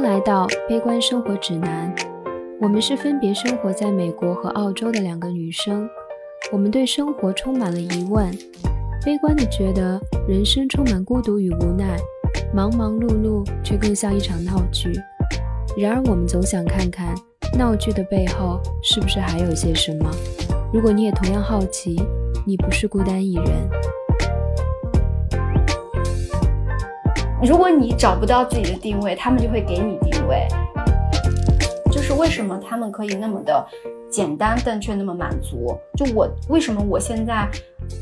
来到《悲观生活指南》。我们是分别生活在美国和澳洲的两个女生，我们对生活充满了疑问，悲观的觉得人生充满孤独与无奈，忙忙碌碌却更像一场闹剧。然而，我们总想看看闹剧的背后是不是还有些什么。如果你也同样好奇，你不是孤单一人。如果你找不到自己的定位，他们就会给你定位。就是为什么他们可以那么的简单，但却那么满足？就我为什么我现在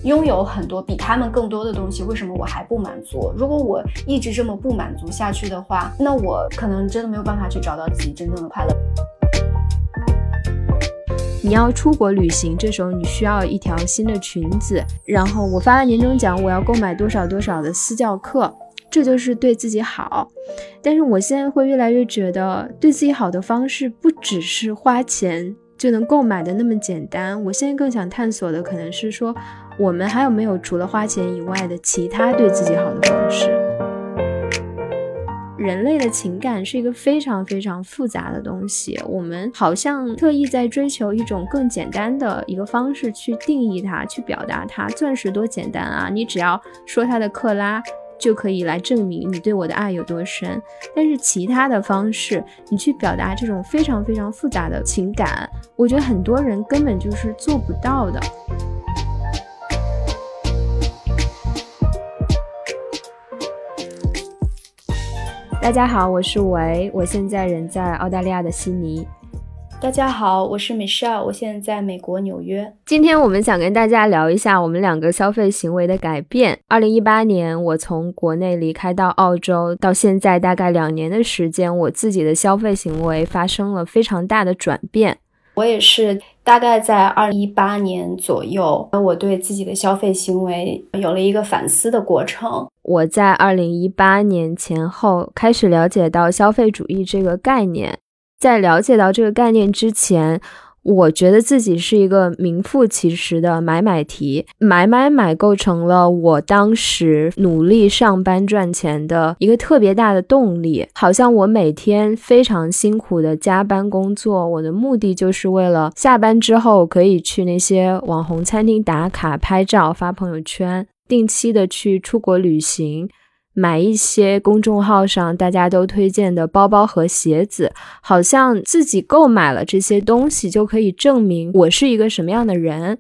拥有很多比他们更多的东西，为什么我还不满足？如果我一直这么不满足下去的话，那我可能真的没有办法去找到自己真正的快乐。你要出国旅行，这时候你需要一条新的裙子。然后我发了年终奖，我要购买多少多少的私教课。这就是对自己好，但是我现在会越来越觉得，对自己好的方式不只是花钱就能购买的那么简单。我现在更想探索的可能是说，我们还有没有除了花钱以外的其他对自己好的方式？人类的情感是一个非常非常复杂的东西，我们好像特意在追求一种更简单的一个方式去定义它，去表达它。钻石多简单啊，你只要说它的克拉。就可以来证明你对我的爱有多深，但是其他的方式，你去表达这种非常非常复杂的情感，我觉得很多人根本就是做不到的。大家好，我是维，我现在人在澳大利亚的悉尼。大家好，我是 Michelle，我现在在美国纽约。今天我们想跟大家聊一下我们两个消费行为的改变。二零一八年，我从国内离开到澳洲，到现在大概两年的时间，我自己的消费行为发生了非常大的转变。我也是大概在二零一八年左右，我对自己的消费行为有了一个反思的过程。我在二零一八年前后开始了解到消费主义这个概念。在了解到这个概念之前，我觉得自己是一个名副其实的买买提，买买买构成了我当时努力上班赚钱的一个特别大的动力。好像我每天非常辛苦的加班工作，我的目的就是为了下班之后可以去那些网红餐厅打卡、拍照、发朋友圈，定期的去出国旅行。买一些公众号上大家都推荐的包包和鞋子，好像自己购买了这些东西就可以证明我是一个什么样的人。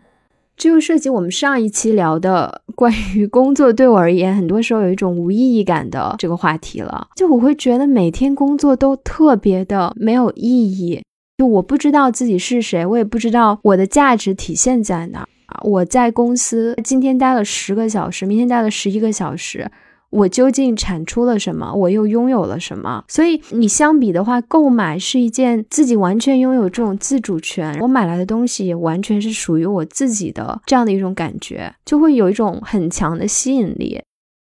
这就涉及我们上一期聊的关于工作对我而言，很多时候有一种无意义感的这个话题了。就我会觉得每天工作都特别的没有意义，就我不知道自己是谁，我也不知道我的价值体现在哪。我在公司今天待了十个小时，明天待了十一个小时。我究竟产出了什么？我又拥有了什么？所以你相比的话，购买是一件自己完全拥有这种自主权，我买来的东西也完全是属于我自己的这样的一种感觉，就会有一种很强的吸引力。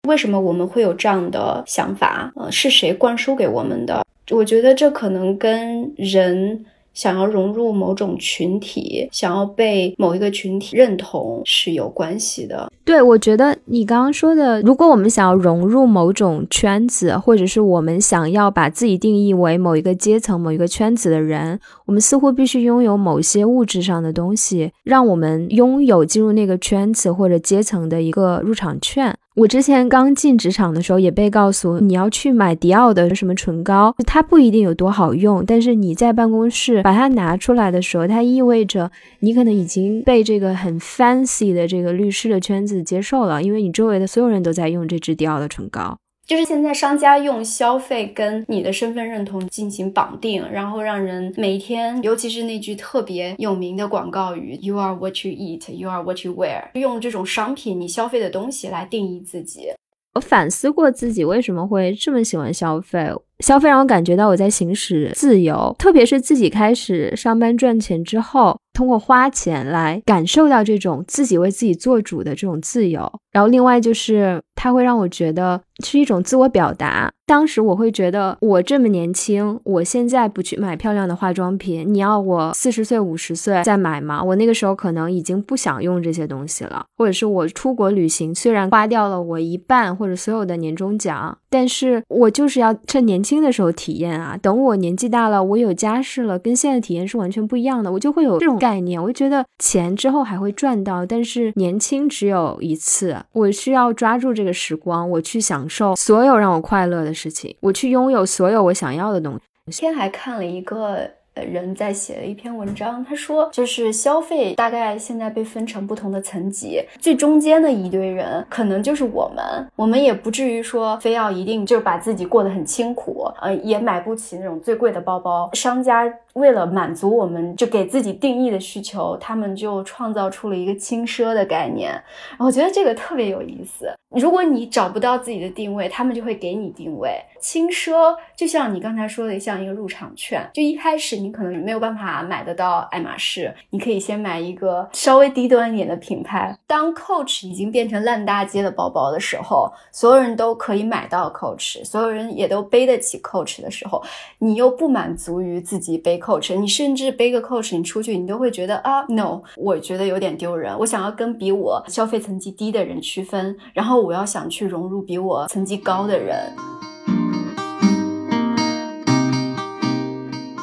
为什么我们会有这样的想法？呃，是谁灌输给我们的？我觉得这可能跟人。想要融入某种群体，想要被某一个群体认同是有关系的。对，我觉得你刚刚说的，如果我们想要融入某种圈子，或者是我们想要把自己定义为某一个阶层、某一个圈子的人，我们似乎必须拥有某些物质上的东西，让我们拥有进入那个圈子或者阶层的一个入场券。我之前刚进职场的时候，也被告诉你要去买迪奥的什么唇膏，它不一定有多好用，但是你在办公室把它拿出来的时候，它意味着你可能已经被这个很 fancy 的这个律师的圈子接受了，因为你周围的所有人都在用这支迪奥的唇膏。就是现在，商家用消费跟你的身份认同进行绑定，然后让人每天，尤其是那句特别有名的广告语 “You are what you eat, you are what you wear”，用这种商品你消费的东西来定义自己。我反思过自己为什么会这么喜欢消费，消费让我感觉到我在行使自由，特别是自己开始上班赚钱之后，通过花钱来感受到这种自己为自己做主的这种自由。然后另外就是，它会让我觉得。是一种自我表达。当时我会觉得，我这么年轻，我现在不去买漂亮的化妆品，你要我四十岁、五十岁再买吗？我那个时候可能已经不想用这些东西了。或者是我出国旅行，虽然花掉了我一半或者所有的年终奖，但是我就是要趁年轻。轻的时候体验啊。等我年纪大了，我有家室了，跟现在体验是完全不一样的。我就会有这种概念，我就觉得钱之后还会赚到，但是年轻只有一次，我需要抓住这个时光，我去享受所有让我快乐的事情，我去拥有所有我想要的东西。今天还看了一个。人在写了一篇文章，他说，就是消费大概现在被分成不同的层级，最中间的一堆人可能就是我们，我们也不至于说非要一定就是把自己过得很清苦，呃，也买不起那种最贵的包包，商家。为了满足我们就给自己定义的需求，他们就创造出了一个轻奢的概念。我觉得这个特别有意思。如果你找不到自己的定位，他们就会给你定位。轻奢就像你刚才说的，像一个入场券。就一开始你可能没有办法买得到爱马仕，你可以先买一个稍微低端一点的品牌。当 Coach 已经变成烂大街的包包的时候，所有人都可以买到 Coach，所有人也都背得起 Coach 的时候，你又不满足于自己背。coach，你甚至背个 coach，你出去你都会觉得啊，no，我觉得有点丢人。我想要跟比我消费层级低的人区分，然后我要想去融入比我层级高的人。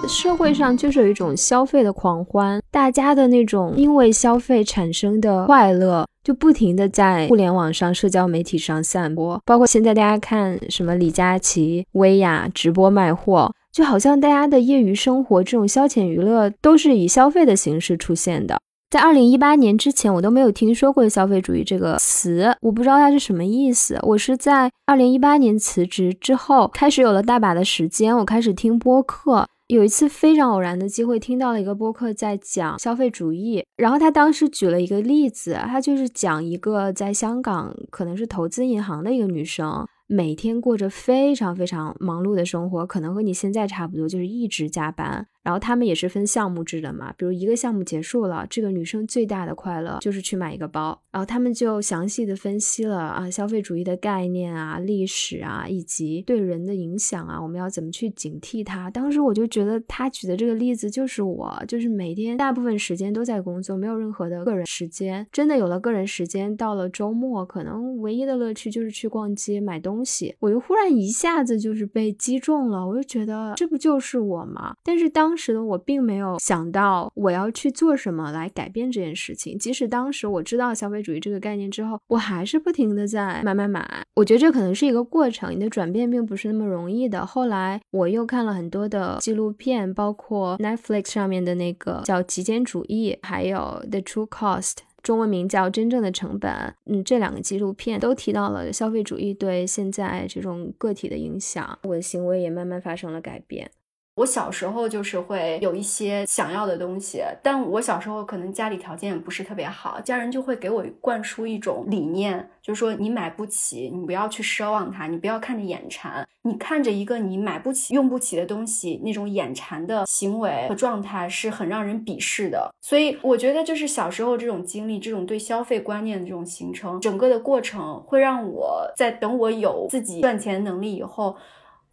社会上就是有一种消费的狂欢，大家的那种因为消费产生的快乐，就不停的在互联网上、社交媒体上散播。包括现在大家看什么李佳琦、薇娅直播卖货。就好像大家的业余生活这种消遣娱乐都是以消费的形式出现的。在二零一八年之前，我都没有听说过消费主义这个词，我不知道它是什么意思。我是在二零一八年辞职之后，开始有了大把的时间，我开始听播客。有一次非常偶然的机会，听到了一个播客在讲消费主义，然后他当时举了一个例子，他就是讲一个在香港可能是投资银行的一个女生。每天过着非常非常忙碌的生活，可能和你现在差不多，就是一直加班。然后他们也是分项目制的嘛，比如一个项目结束了，这个女生最大的快乐就是去买一个包。然后他们就详细的分析了啊，消费主义的概念啊、历史啊，以及对人的影响啊，我们要怎么去警惕它。当时我就觉得他举的这个例子就是我，就是每天大部分时间都在工作，没有任何的个人时间。真的有了个人时间，到了周末，可能唯一的乐趣就是去逛街买东西。我就忽然一下子就是被击中了，我就觉得这不就是我吗？但是当时的我并没有想到我要去做什么来改变这件事情。即使当时我知道消费主义这个概念之后，我还是不停的在买买买。我觉得这可能是一个过程，你的转变并不是那么容易的。后来我又看了很多的纪录片，包括 Netflix 上面的那个叫《极简主义》，还有《The True Cost》，中文名叫《真正的成本》。嗯，这两个纪录片都提到了消费主义对现在这种个体的影响，我的行为也慢慢发生了改变。我小时候就是会有一些想要的东西，但我小时候可能家里条件也不是特别好，家人就会给我灌输一种理念，就是说你买不起，你不要去奢望它，你不要看着眼馋，你看着一个你买不起、用不起的东西，那种眼馋的行为和状态是很让人鄙视的。所以我觉得，就是小时候这种经历，这种对消费观念的这种形成，整个的过程会让我在等我有自己赚钱能力以后。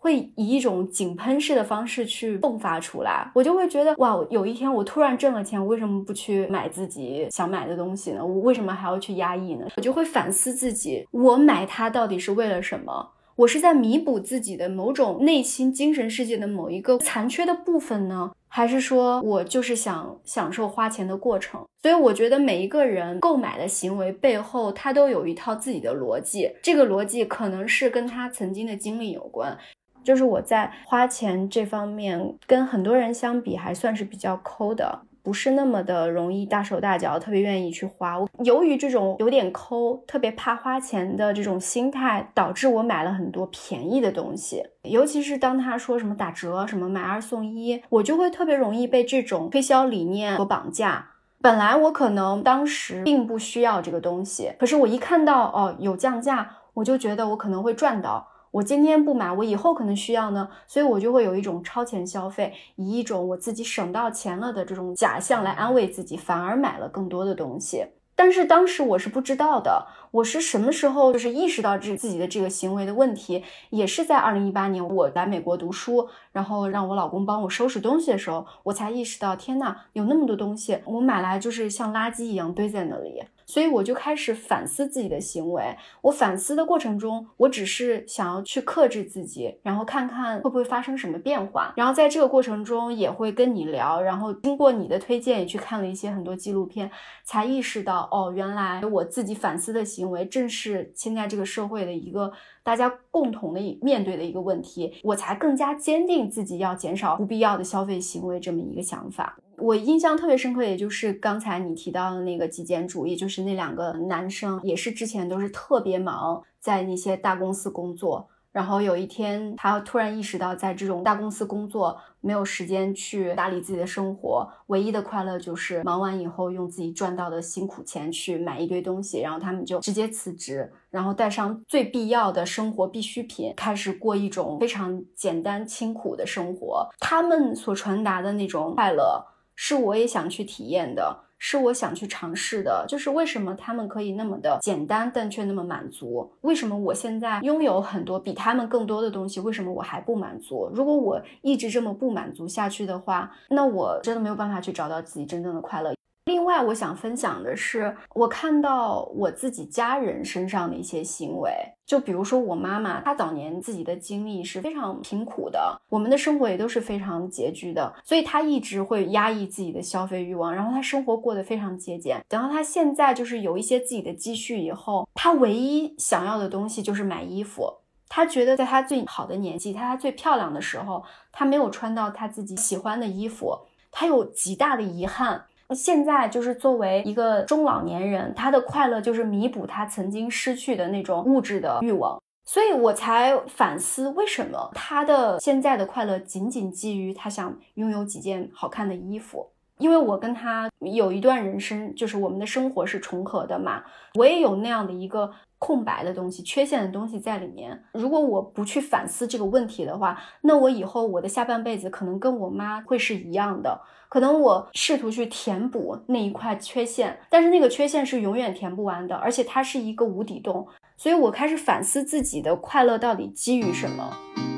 会以一种井喷式的方式去迸发出来，我就会觉得哇，有一天我突然挣了钱，我为什么不去买自己想买的东西呢？我为什么还要去压抑呢？我就会反思自己，我买它到底是为了什么？我是在弥补自己的某种内心精神世界的某一个残缺的部分呢，还是说我就是想享受花钱的过程？所以我觉得每一个人购买的行为背后，他都有一套自己的逻辑，这个逻辑可能是跟他曾经的经历有关。就是我在花钱这方面跟很多人相比还算是比较抠的，不是那么的容易大手大脚，特别愿意去花。由于这种有点抠，特别怕花钱的这种心态，导致我买了很多便宜的东西。尤其是当他说什么打折、什么买二送一，我就会特别容易被这种推销理念所绑架。本来我可能当时并不需要这个东西，可是我一看到哦有降价，我就觉得我可能会赚到。我今天不买，我以后可能需要呢，所以我就会有一种超前消费，以一种我自己省到钱了的这种假象来安慰自己，反而买了更多的东西。但是当时我是不知道的，我是什么时候就是意识到这自己的这个行为的问题，也是在二零一八年我来美国读书，然后让我老公帮我收拾东西的时候，我才意识到，天呐，有那么多东西，我买来就是像垃圾一样堆在那里。所以我就开始反思自己的行为。我反思的过程中，我只是想要去克制自己，然后看看会不会发生什么变化。然后在这个过程中也会跟你聊，然后经过你的推荐也去看了一些很多纪录片，才意识到哦，原来我自己反思的行为正是现在这个社会的一个大家共同的面对的一个问题，我才更加坚定自己要减少不必要的消费行为这么一个想法。我印象特别深刻，也就是刚才你提到的那个极简主义，就是那两个男生，也是之前都是特别忙，在那些大公司工作。然后有一天，他突然意识到，在这种大公司工作没有时间去打理自己的生活，唯一的快乐就是忙完以后用自己赚到的辛苦钱去买一堆东西。然后他们就直接辞职，然后带上最必要的生活必需品，开始过一种非常简单清苦的生活。他们所传达的那种快乐。是我也想去体验的，是我想去尝试的。就是为什么他们可以那么的简单，但却那么满足？为什么我现在拥有很多比他们更多的东西，为什么我还不满足？如果我一直这么不满足下去的话，那我真的没有办法去找到自己真正的快乐。另外，我想分享的是，我看到我自己家人身上的一些行为，就比如说我妈妈，她早年自己的经历是非常贫苦的，我们的生活也都是非常拮据的，所以她一直会压抑自己的消费欲望，然后她生活过得非常节俭。等到她现在就是有一些自己的积蓄以后，她唯一想要的东西就是买衣服。她觉得在她最好的年纪，在她最漂亮的时候，她没有穿到她自己喜欢的衣服，她有极大的遗憾。现在就是作为一个中老年人，他的快乐就是弥补他曾经失去的那种物质的欲望，所以我才反思为什么他的现在的快乐仅仅基于他想拥有几件好看的衣服。因为我跟他有一段人生，就是我们的生活是重合的嘛，我也有那样的一个空白的东西、缺陷的东西在里面。如果我不去反思这个问题的话，那我以后我的下半辈子可能跟我妈会是一样的。可能我试图去填补那一块缺陷，但是那个缺陷是永远填不完的，而且它是一个无底洞。所以我开始反思自己的快乐到底基于什么。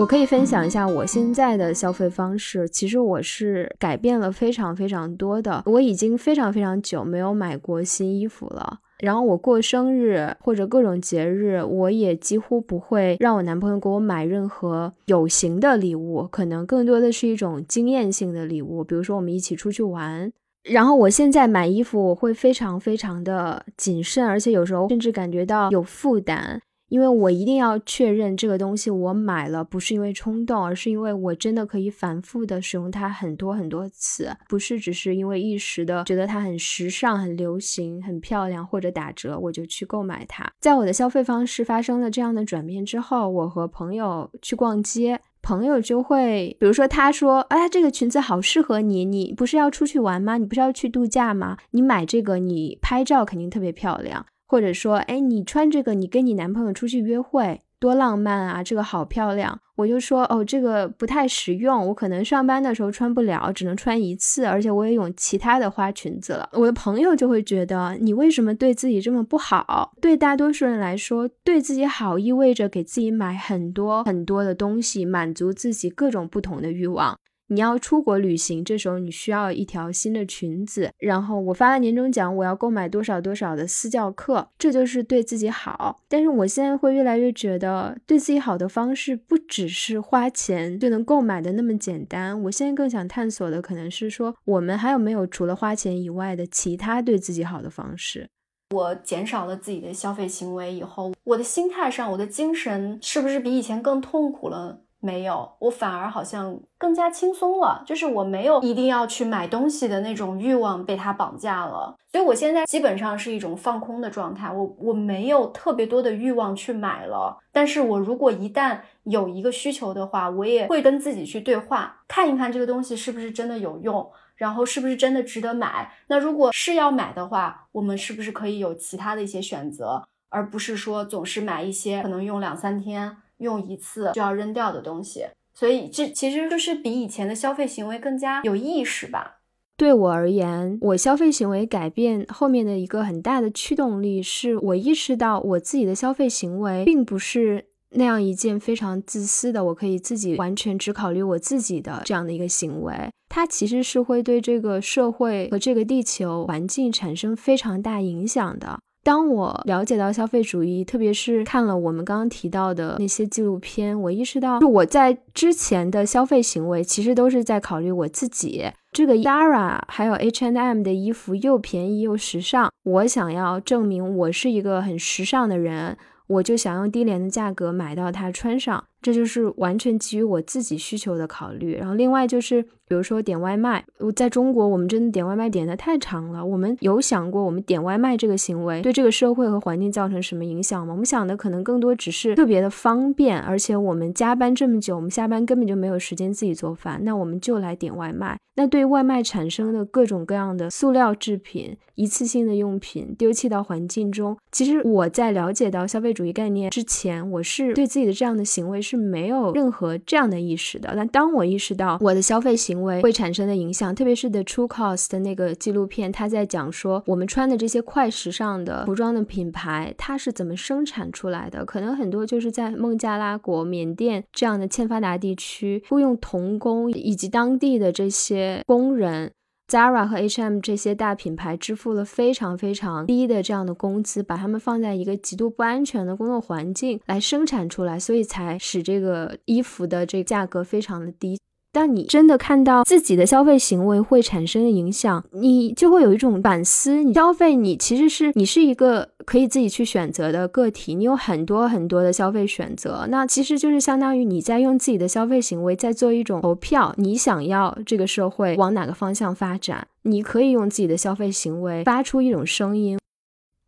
我可以分享一下我现在的消费方式，其实我是改变了非常非常多的。我已经非常非常久没有买过新衣服了。然后我过生日或者各种节日，我也几乎不会让我男朋友给我买任何有形的礼物，可能更多的是一种经验性的礼物，比如说我们一起出去玩。然后我现在买衣服，我会非常非常的谨慎，而且有时候甚至感觉到有负担。因为我一定要确认这个东西我买了不是因为冲动，而是因为我真的可以反复的使用它很多很多次，不是只是因为一时的觉得它很时尚、很流行、很漂亮或者打折我就去购买它。在我的消费方式发生了这样的转变之后，我和朋友去逛街，朋友就会，比如说他说：“哎，这个裙子好适合你，你不是要出去玩吗？你不是要去度假吗？你买这个，你拍照肯定特别漂亮。”或者说，哎，你穿这个，你跟你男朋友出去约会，多浪漫啊！这个好漂亮。我就说，哦，这个不太实用，我可能上班的时候穿不了，只能穿一次，而且我也有其他的花裙子了。我的朋友就会觉得，你为什么对自己这么不好？对大多数人来说，对自己好意味着给自己买很多很多的东西，满足自己各种不同的欲望。你要出国旅行，这时候你需要一条新的裙子。然后我发了年终奖，我要购买多少多少的私教课，这就是对自己好。但是我现在会越来越觉得，对自己好的方式不只是花钱就能购买的那么简单。我现在更想探索的可能是说，我们还有没有除了花钱以外的其他对自己好的方式？我减少了自己的消费行为以后，我的心态上，我的精神是不是比以前更痛苦了？没有，我反而好像更加轻松了，就是我没有一定要去买东西的那种欲望被它绑架了，所以我现在基本上是一种放空的状态，我我没有特别多的欲望去买了，但是我如果一旦有一个需求的话，我也会跟自己去对话，看一看这个东西是不是真的有用，然后是不是真的值得买，那如果是要买的话，我们是不是可以有其他的一些选择，而不是说总是买一些可能用两三天。用一次就要扔掉的东西，所以这其实就是比以前的消费行为更加有意识吧。对我而言，我消费行为改变后面的一个很大的驱动力，是我意识到我自己的消费行为并不是那样一件非常自私的，我可以自己完全只考虑我自己的这样的一个行为，它其实是会对这个社会和这个地球环境产生非常大影响的。当我了解到消费主义，特别是看了我们刚刚提到的那些纪录片，我意识到，就我在之前的消费行为，其实都是在考虑我自己。这个 Zara 还有 H and M 的衣服又便宜又时尚，我想要证明我是一个很时尚的人。我就想用低廉的价格买到它穿上，这就是完全基于我自己需求的考虑。然后另外就是，比如说点外卖，我在中国我们真的点外卖点的太长了。我们有想过我们点外卖这个行为对这个社会和环境造成什么影响吗？我们想的可能更多只是特别的方便，而且我们加班这么久，我们下班根本就没有时间自己做饭，那我们就来点外卖。那对外卖产生的各种各样的塑料制品。一次性的用品丢弃到环境中，其实我在了解到消费主义概念之前，我是对自己的这样的行为是没有任何这样的意识的。但当我意识到我的消费行为会产生的影响，特别是 The True Cost 的那个纪录片，他在讲说我们穿的这些快时尚的服装的品牌，它是怎么生产出来的？可能很多就是在孟加拉国、缅甸这样的欠发达地区，雇佣童工以及当地的这些工人。Zara 和 H&M 这些大品牌支付了非常非常低的这样的工资，把他们放在一个极度不安全的工作环境来生产出来，所以才使这个衣服的这个价格非常的低。当你真的看到自己的消费行为会产生影响，你就会有一种反思。你消费，你其实是你是一个可以自己去选择的个体，你有很多很多的消费选择。那其实就是相当于你在用自己的消费行为在做一种投票，你想要这个社会往哪个方向发展？你可以用自己的消费行为发出一种声音。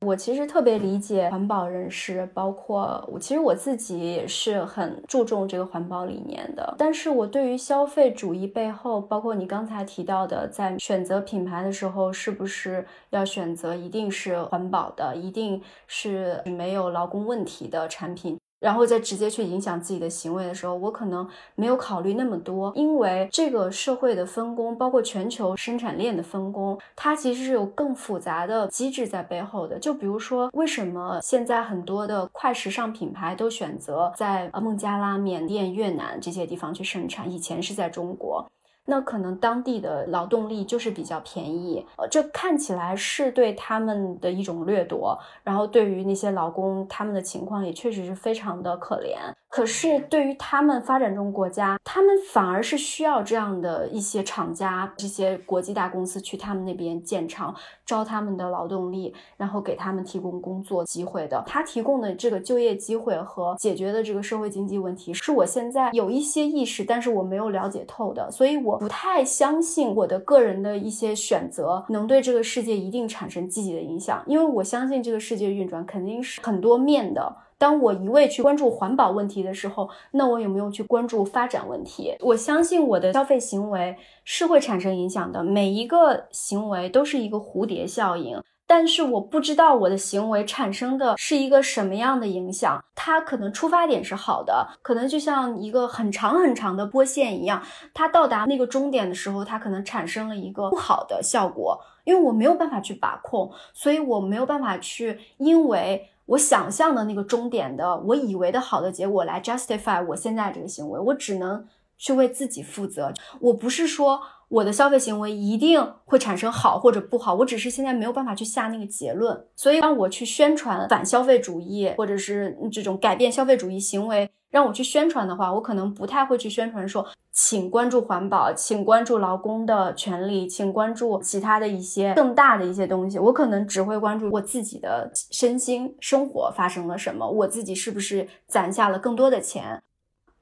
我其实特别理解环保人士，包括我，其实我自己也是很注重这个环保理念的。但是我对于消费主义背后，包括你刚才提到的，在选择品牌的时候，是不是要选择一定是环保的，一定是没有劳工问题的产品？然后再直接去影响自己的行为的时候，我可能没有考虑那么多，因为这个社会的分工，包括全球生产链的分工，它其实是有更复杂的机制在背后的。就比如说，为什么现在很多的快时尚品牌都选择在孟加拉、缅甸、越南这些地方去生产，以前是在中国。那可能当地的劳动力就是比较便宜，呃，这看起来是对他们的一种掠夺，然后对于那些劳工，他们的情况也确实是非常的可怜。可是对于他们发展中国家，他们反而是需要这样的一些厂家、这些国际大公司去他们那边建厂，招他们的劳动力，然后给他们提供工作机会的。他提供的这个就业机会和解决的这个社会经济问题，是我现在有一些意识，但是我没有了解透的，所以我不太相信我的个人的一些选择能对这个世界一定产生积极的影响，因为我相信这个世界运转肯定是很多面的。当我一味去关注环保问题的时候，那我有没有去关注发展问题？我相信我的消费行为是会产生影响的，每一个行为都是一个蝴蝶效应。但是我不知道我的行为产生的是一个什么样的影响。它可能出发点是好的，可能就像一个很长很长的波线一样，它到达那个终点的时候，它可能产生了一个不好的效果。因为我没有办法去把控，所以我没有办法去因为。我想象的那个终点的，我以为的好的结果来 justify 我现在这个行为，我只能去为自己负责。我不是说我的消费行为一定会产生好或者不好，我只是现在没有办法去下那个结论。所以让我去宣传反消费主义，或者是这种改变消费主义行为。让我去宣传的话，我可能不太会去宣传说，请关注环保，请关注劳工的权利，请关注其他的一些更大的一些东西。我可能只会关注我自己的身心生活发生了什么，我自己是不是攒下了更多的钱。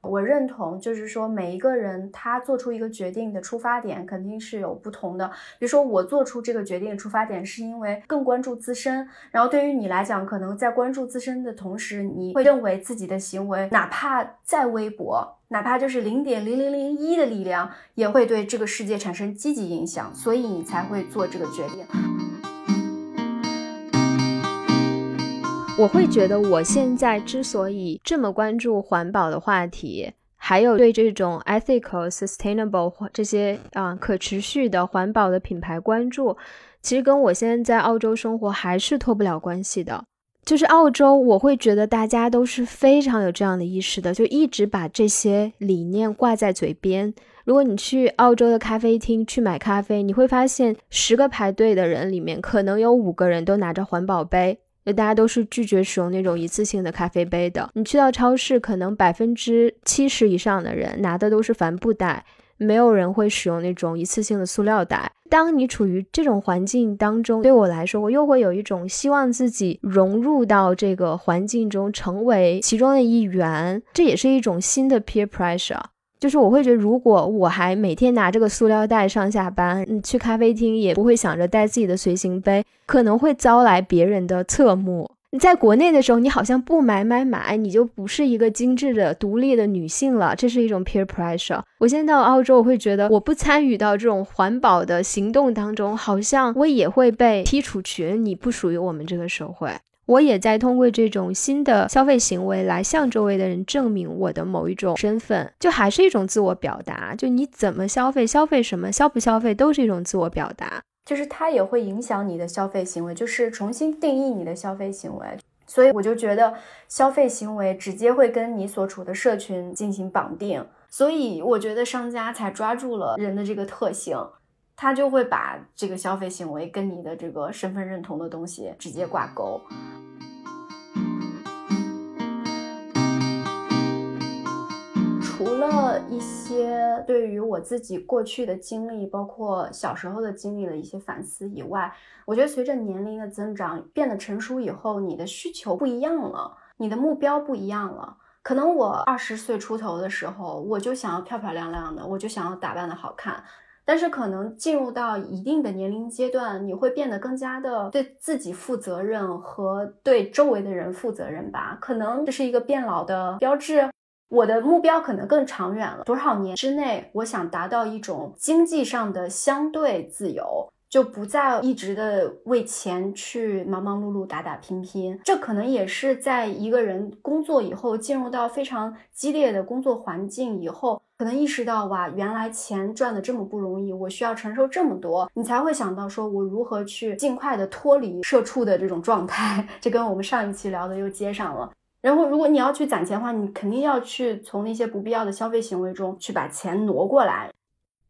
我认同，就是说每一个人他做出一个决定的出发点肯定是有不同的。比如说我做出这个决定的出发点是因为更关注自身，然后对于你来讲，可能在关注自身的同时，你会认为自己的行为哪怕再微薄，哪怕就是零点零零零一的力量，也会对这个世界产生积极影响，所以你才会做这个决定。我会觉得，我现在之所以这么关注环保的话题，还有对这种 ethical、sustainable 这些啊可持续的环保的品牌关注，其实跟我现在在澳洲生活还是脱不了关系的。就是澳洲，我会觉得大家都是非常有这样的意识的，就一直把这些理念挂在嘴边。如果你去澳洲的咖啡厅去买咖啡，你会发现十个排队的人里面，可能有五个人都拿着环保杯，就大家都是拒绝使用那种一次性的咖啡杯的。你去到超市，可能百分之七十以上的人拿的都是帆布袋。没有人会使用那种一次性的塑料袋。当你处于这种环境当中，对我来说，我又会有一种希望自己融入到这个环境中，成为其中的一员。这也是一种新的 peer pressure，就是我会觉得，如果我还每天拿这个塑料袋上下班，你，去咖啡厅也不会想着带自己的随行杯，可能会招来别人的侧目。你在国内的时候，你好像不买买买，你就不是一个精致的、独立的女性了。这是一种 peer pressure。我现在到澳洲，我会觉得我不参与到这种环保的行动当中，好像我也会被踢出去。你不属于我们这个社会。我也在通过这种新的消费行为来向周围的人证明我的某一种身份，就还是一种自我表达。就你怎么消费，消费什么，消不消费，都是一种自我表达。就是它也会影响你的消费行为，就是重新定义你的消费行为。所以我就觉得消费行为直接会跟你所处的社群进行绑定。所以我觉得商家才抓住了人的这个特性，他就会把这个消费行为跟你的这个身份认同的东西直接挂钩。除了一些对于我自己过去的经历，包括小时候的经历的一些反思以外，我觉得随着年龄的增长，变得成熟以后，你的需求不一样了，你的目标不一样了。可能我二十岁出头的时候，我就想要漂漂亮亮的，我就想要打扮的好看。但是可能进入到一定的年龄阶段，你会变得更加的对自己负责任和对周围的人负责任吧？可能这是一个变老的标志。我的目标可能更长远了，多少年之内，我想达到一种经济上的相对自由，就不再一直的为钱去忙忙碌碌、打打拼拼。这可能也是在一个人工作以后，进入到非常激烈的工作环境以后，可能意识到哇，原来钱赚的这么不容易，我需要承受这么多，你才会想到说我如何去尽快的脱离社畜的这种状态。这跟我们上一期聊的又接上了。然后，如果你要去攒钱的话，你肯定要去从那些不必要的消费行为中去把钱挪过来。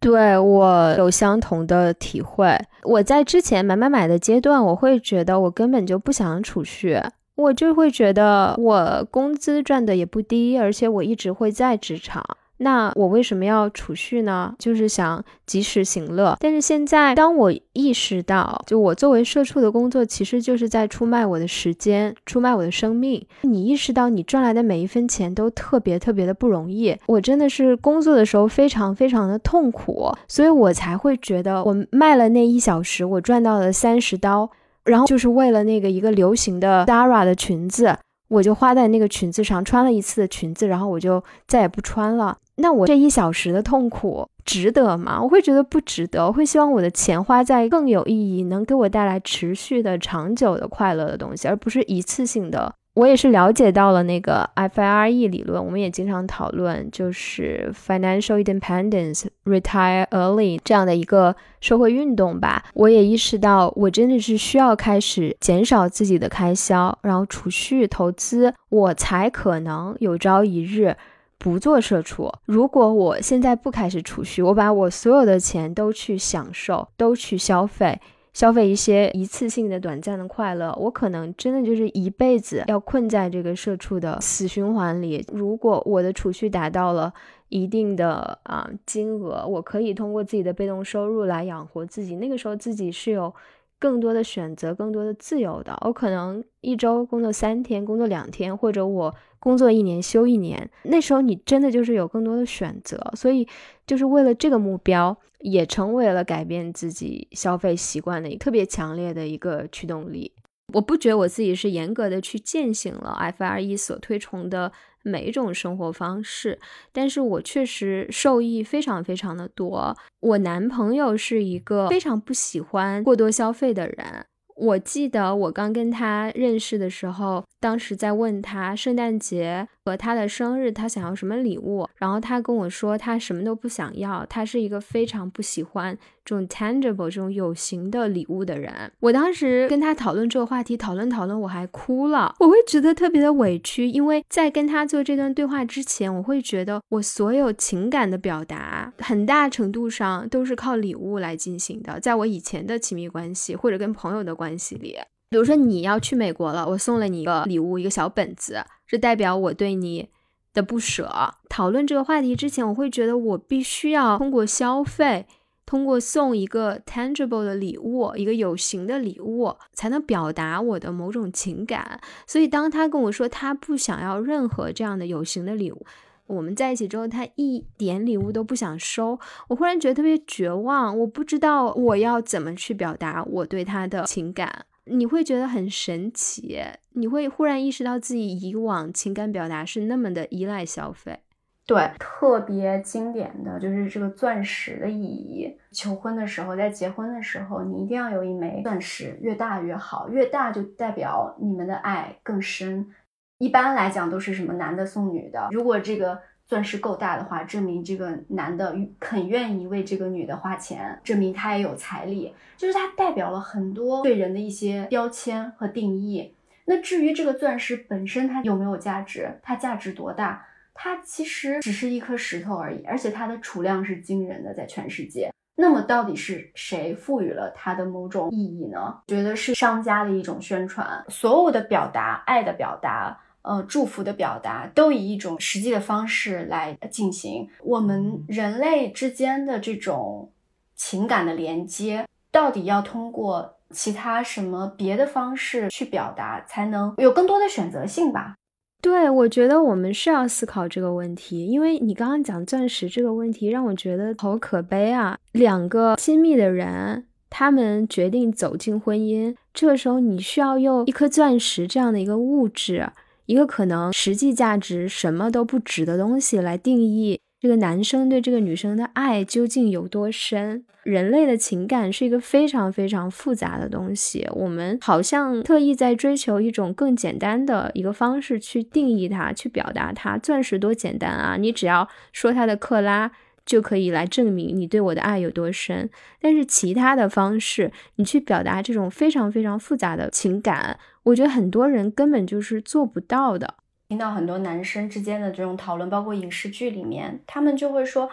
对我有相同的体会。我在之前买买买的阶段，我会觉得我根本就不想储蓄，我就会觉得我工资赚的也不低，而且我一直会在职场。那我为什么要储蓄呢？就是想及时行乐。但是现在，当我意识到，就我作为社畜的工作，其实就是在出卖我的时间，出卖我的生命。你意识到，你赚来的每一分钱都特别特别的不容易。我真的是工作的时候非常非常的痛苦，所以我才会觉得，我卖了那一小时，我赚到了三十刀，然后就是为了那个一个流行的 Zara 的裙子，我就花在那个裙子上，穿了一次的裙子，然后我就再也不穿了。那我这一小时的痛苦值得吗？我会觉得不值得，我会希望我的钱花在更有意义、能给我带来持续的、长久的快乐的东西，而不是一次性的。我也是了解到了那个 FIRE 理论，我们也经常讨论，就是 Financial Independence Retire Early 这样的一个社会运动吧。我也意识到，我真的是需要开始减少自己的开销，然后储蓄、投资，我才可能有朝一日。不做社畜。如果我现在不开始储蓄，我把我所有的钱都去享受，都去消费，消费一些一次性的短暂的快乐，我可能真的就是一辈子要困在这个社畜的死循环里。如果我的储蓄达到了一定的啊金额，我可以通过自己的被动收入来养活自己。那个时候自己是有。更多的选择，更多的自由的，我可能一周工作三天，工作两天，或者我工作一年休一年。那时候你真的就是有更多的选择，所以就是为了这个目标，也成为了改变自己消费习惯的特别强烈的一个驱动力。我不觉得我自己是严格的去践行了 FRE 所推崇的。每一种生活方式，但是我确实受益非常非常的多。我男朋友是一个非常不喜欢过多消费的人。我记得我刚跟他认识的时候，当时在问他圣诞节和他的生日他想要什么礼物，然后他跟我说他什么都不想要，他是一个非常不喜欢这种 tangible 这种有形的礼物的人。我当时跟他讨论这个话题，讨论讨论我还哭了，我会觉得特别的委屈，因为在跟他做这段对话之前，我会觉得我所有情感的表达很大程度上都是靠礼物来进行的，在我以前的亲密关系或者跟朋友的关系里。比如说你要去美国了，我送了你一个礼物，一个小本子，这代表我对你的不舍。讨论这个话题之前，我会觉得我必须要通过消费，通过送一个 tangible 的礼物，一个有形的礼物，才能表达我的某种情感。所以当他跟我说他不想要任何这样的有形的礼物，我们在一起之后，他一点礼物都不想收，我忽然觉得特别绝望。我不知道我要怎么去表达我对他的情感。你会觉得很神奇，你会忽然意识到自己以往情感表达是那么的依赖消费。对，特别经典的就是这个钻石的意义。求婚的时候，在结婚的时候，你一定要有一枚钻石，越大越好，越大就代表你们的爱更深。一般来讲都是什么男的送女的，如果这个。钻石够大的话，证明这个男的很愿意为这个女的花钱，证明他也有财力，就是它代表了很多对人的一些标签和定义。那至于这个钻石本身它有没有价值，它价值多大，它其实只是一颗石头而已，而且它的储量是惊人的，在全世界。那么到底是谁赋予了它的某种意义呢？觉得是商家的一种宣传，所有的表达，爱的表达。呃，祝福的表达都以一种实际的方式来进行。我们人类之间的这种情感的连接，到底要通过其他什么别的方式去表达，才能有更多的选择性吧？对，我觉得我们是要思考这个问题。因为你刚刚讲钻石这个问题，让我觉得好可悲啊！两个亲密的人，他们决定走进婚姻，这个时候你需要用一颗钻石这样的一个物质。一个可能实际价值什么都不值的东西来定义这个男生对这个女生的爱究竟有多深？人类的情感是一个非常非常复杂的东西，我们好像特意在追求一种更简单的一个方式去定义它，去表达它。钻石多简单啊，你只要说它的克拉。就可以来证明你对我的爱有多深，但是其他的方式，你去表达这种非常非常复杂的情感，我觉得很多人根本就是做不到的。听到很多男生之间的这种讨论，包括影视剧里面，他们就会说。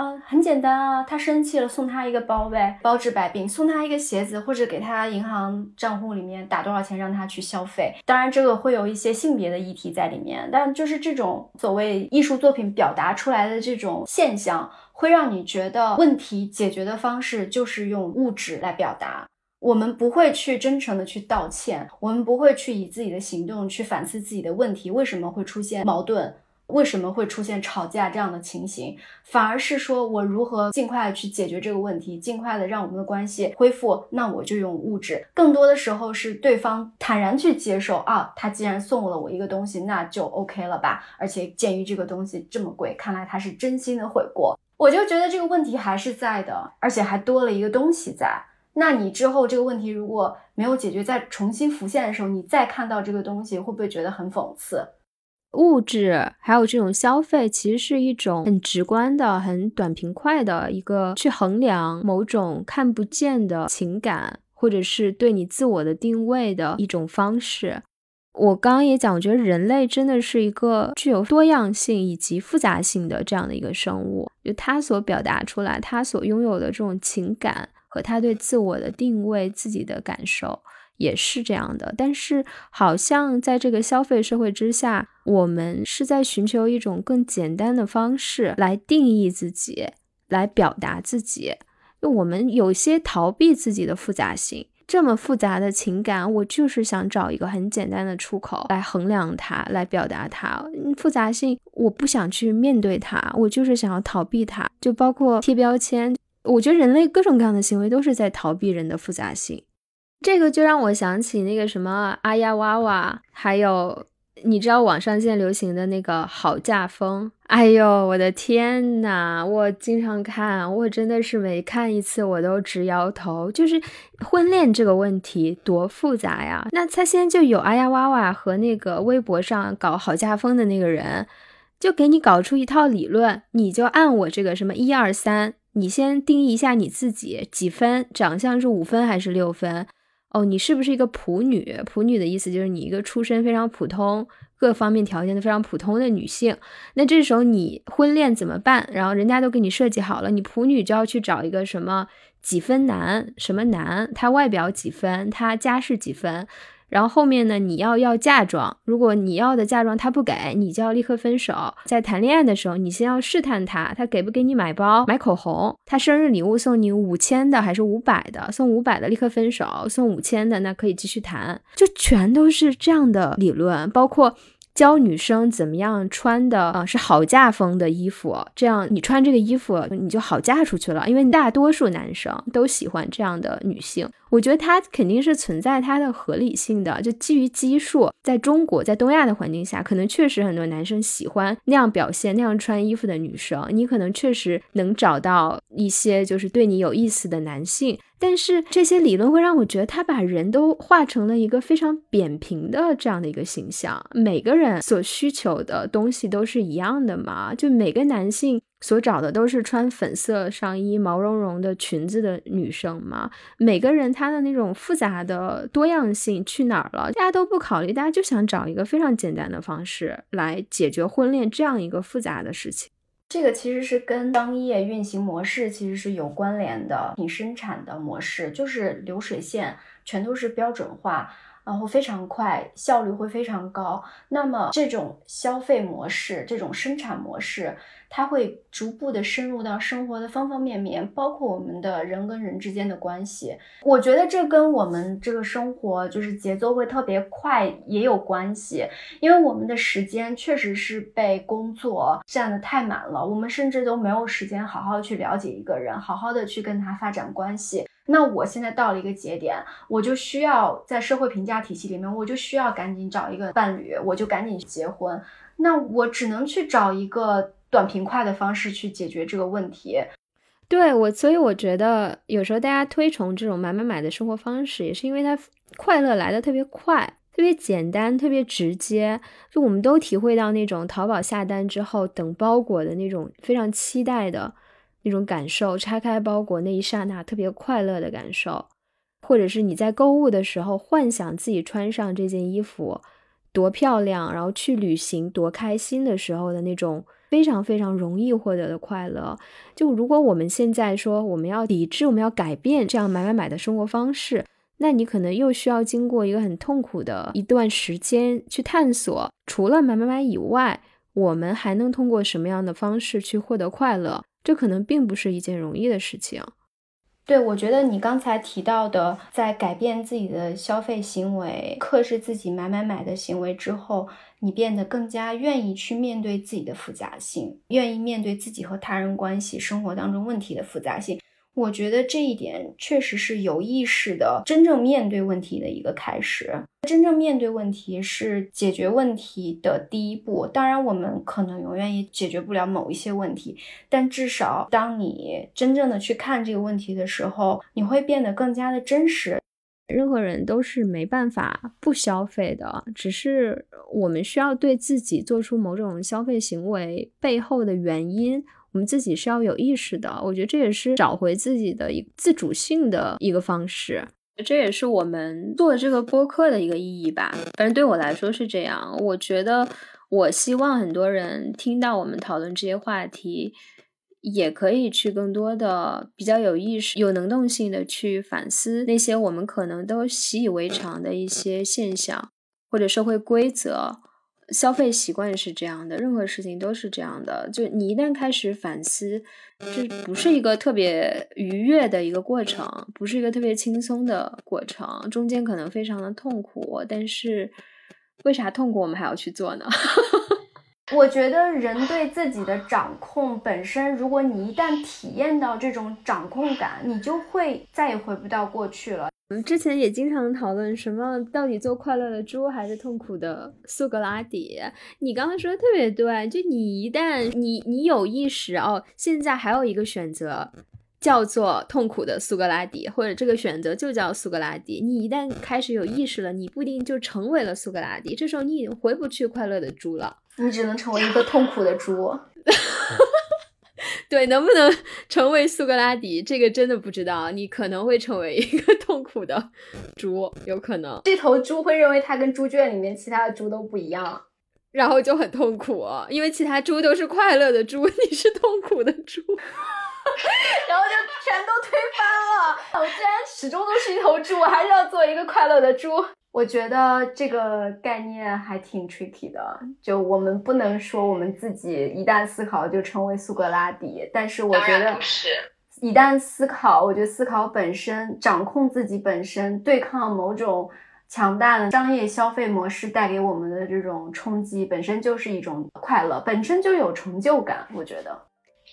啊，很简单啊，他生气了，送他一个包呗，包治百病；送他一个鞋子，或者给他银行账户里面打多少钱让他去消费。当然，这个会有一些性别的议题在里面，但就是这种所谓艺术作品表达出来的这种现象，会让你觉得问题解决的方式就是用物质来表达。我们不会去真诚的去道歉，我们不会去以自己的行动去反思自己的问题，为什么会出现矛盾。为什么会出现吵架这样的情形？反而是说我如何尽快的去解决这个问题，尽快的让我们的关系恢复。那我就用物质。更多的时候是对方坦然去接受啊，他既然送了我一个东西，那就 OK 了吧。而且鉴于这个东西这么贵，看来他是真心的悔过。我就觉得这个问题还是在的，而且还多了一个东西在。那你之后这个问题如果没有解决，再重新浮现的时候，你再看到这个东西，会不会觉得很讽刺？物质还有这种消费，其实是一种很直观的、很短平快的一个去衡量某种看不见的情感，或者是对你自我的定位的一种方式。我刚刚也讲，我觉得人类真的是一个具有多样性以及复杂性的这样的一个生物，就他所表达出来，他所拥有的这种情感和他对自我的定位、自己的感受。也是这样的，但是好像在这个消费社会之下，我们是在寻求一种更简单的方式来定义自己，来表达自己。就我们有些逃避自己的复杂性，这么复杂的情感，我就是想找一个很简单的出口来衡量它，来表达它。复杂性，我不想去面对它，我就是想要逃避它。就包括贴标签，我觉得人类各种各样的行为都是在逃避人的复杂性。这个就让我想起那个什么阿呀哇哇，还有你知道网上现在流行的那个好嫁风？哎呦，我的天呐！我经常看，我真的是每看一次我都直摇头。就是婚恋这个问题多复杂呀！那他现在就有阿呀哇哇和那个微博上搞好嫁风的那个人，就给你搞出一套理论，你就按我这个什么一二三，你先定义一下你自己几分，长相是五分还是六分？哦，你是不是一个普女？普女的意思就是你一个出身非常普通。各方面条件都非常普通的女性，那这时候你婚恋怎么办？然后人家都给你设计好了，你普女就要去找一个什么几分男，什么男，他外表几分，他家世几分。然后后面呢，你要要嫁妆，如果你要的嫁妆他不给，你就要立刻分手。在谈恋爱的时候，你先要试探他，他给不给你买包、买口红？他生日礼物送你五千的还是五百的？送五百的立刻分手，送五千的那可以继续谈。就全都是这样的理论，包括。教女生怎么样穿的啊是好嫁风的衣服，这样你穿这个衣服你就好嫁出去了，因为大多数男生都喜欢这样的女性。我觉得它肯定是存在它的合理性的，就基于基数，在中国在东亚的环境下，可能确实很多男生喜欢那样表现、那样穿衣服的女生，你可能确实能找到一些就是对你有意思的男性。但是这些理论会让我觉得，他把人都画成了一个非常扁平的这样的一个形象。每个人所需求的东西都是一样的嘛？就每个男性所找的都是穿粉色上衣、毛茸茸的裙子的女生吗？每个人她的那种复杂的多样性去哪儿了？大家都不考虑，大家就想找一个非常简单的方式来解决婚恋这样一个复杂的事情。这个其实是跟商业运行模式其实是有关联的，品生产的模式就是流水线，全都是标准化。然后非常快，效率会非常高。那么这种消费模式，这种生产模式，它会逐步的深入到生活的方方面面，包括我们的人跟人之间的关系。我觉得这跟我们这个生活就是节奏会特别快也有关系，因为我们的时间确实是被工作占的太满了，我们甚至都没有时间好好去了解一个人，好好的去跟他发展关系。那我现在到了一个节点，我就需要在社会评价体系里面，我就需要赶紧找一个伴侣，我就赶紧结婚。那我只能去找一个短平快的方式去解决这个问题。对我，所以我觉得有时候大家推崇这种买买买的生活方式，也是因为它快乐来的特别快，特别简单，特别直接。就我们都体会到那种淘宝下单之后等包裹的那种非常期待的。那种感受，拆开包裹那一刹那特别快乐的感受，或者是你在购物的时候幻想自己穿上这件衣服多漂亮，然后去旅行多开心的时候的那种非常非常容易获得的快乐。就如果我们现在说我们要抵制，我们要改变这样买买买的生活方式，那你可能又需要经过一个很痛苦的一段时间去探索，除了买买买以外，我们还能通过什么样的方式去获得快乐？这可能并不是一件容易的事情。对，我觉得你刚才提到的，在改变自己的消费行为、克制自己买买买的行为之后，你变得更加愿意去面对自己的复杂性，愿意面对自己和他人关系、生活当中问题的复杂性。我觉得这一点确实是有意识的，真正面对问题的一个开始。真正面对问题是解决问题的第一步。当然，我们可能永远也解决不了某一些问题，但至少当你真正的去看这个问题的时候，你会变得更加的真实。任何人都是没办法不消费的，只是我们需要对自己做出某种消费行为背后的原因。我们自己是要有意识的，我觉得这也是找回自己的一自主性的一个方式，这也是我们做这个播客的一个意义吧。反正对我来说是这样，我觉得我希望很多人听到我们讨论这些话题，也可以去更多的比较有意识、有能动性的去反思那些我们可能都习以为常的一些现象或者社会规则。消费习惯是这样的，任何事情都是这样的。就你一旦开始反思，这不是一个特别愉悦的一个过程，不是一个特别轻松的过程，中间可能非常的痛苦。但是，为啥痛苦我们还要去做呢？我觉得人对自己的掌控本身，如果你一旦体验到这种掌控感，你就会再也回不到过去了。我们之前也经常讨论什么到底做快乐的猪还是痛苦的苏格拉底。你刚才说的特别对，就你一旦你你有意识哦，现在还有一个选择叫做痛苦的苏格拉底，或者这个选择就叫苏格拉底。你一旦开始有意识了，你不一定就成为了苏格拉底，这时候你已经回不去快乐的猪了，你只能成为一个痛苦的猪。对，能不能成为苏格拉底，这个真的不知道。你可能会成为一个痛苦的猪，有可能。这头猪会认为它跟猪圈里面其他的猪都不一样，然后就很痛苦，因为其他猪都是快乐的猪，你是痛苦的猪，然后就全都推翻了。我既然始终都是一头猪，我还是要做一个快乐的猪。我觉得这个概念还挺 tricky 的，就我们不能说我们自己一旦思考就成为苏格拉底，但是我觉得一旦思考，我觉得思考本身掌控自己本身，对抗某种强大的商业消费模式带给我们的这种冲击，本身就是一种快乐，本身就有成就感。我觉得，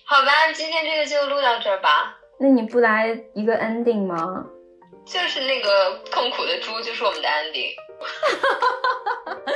好吧，今天这个就录到这儿吧。那你不来一个 ending 吗？就是那个痛苦的猪，就是我们的安迪。哈哈哈哈哈。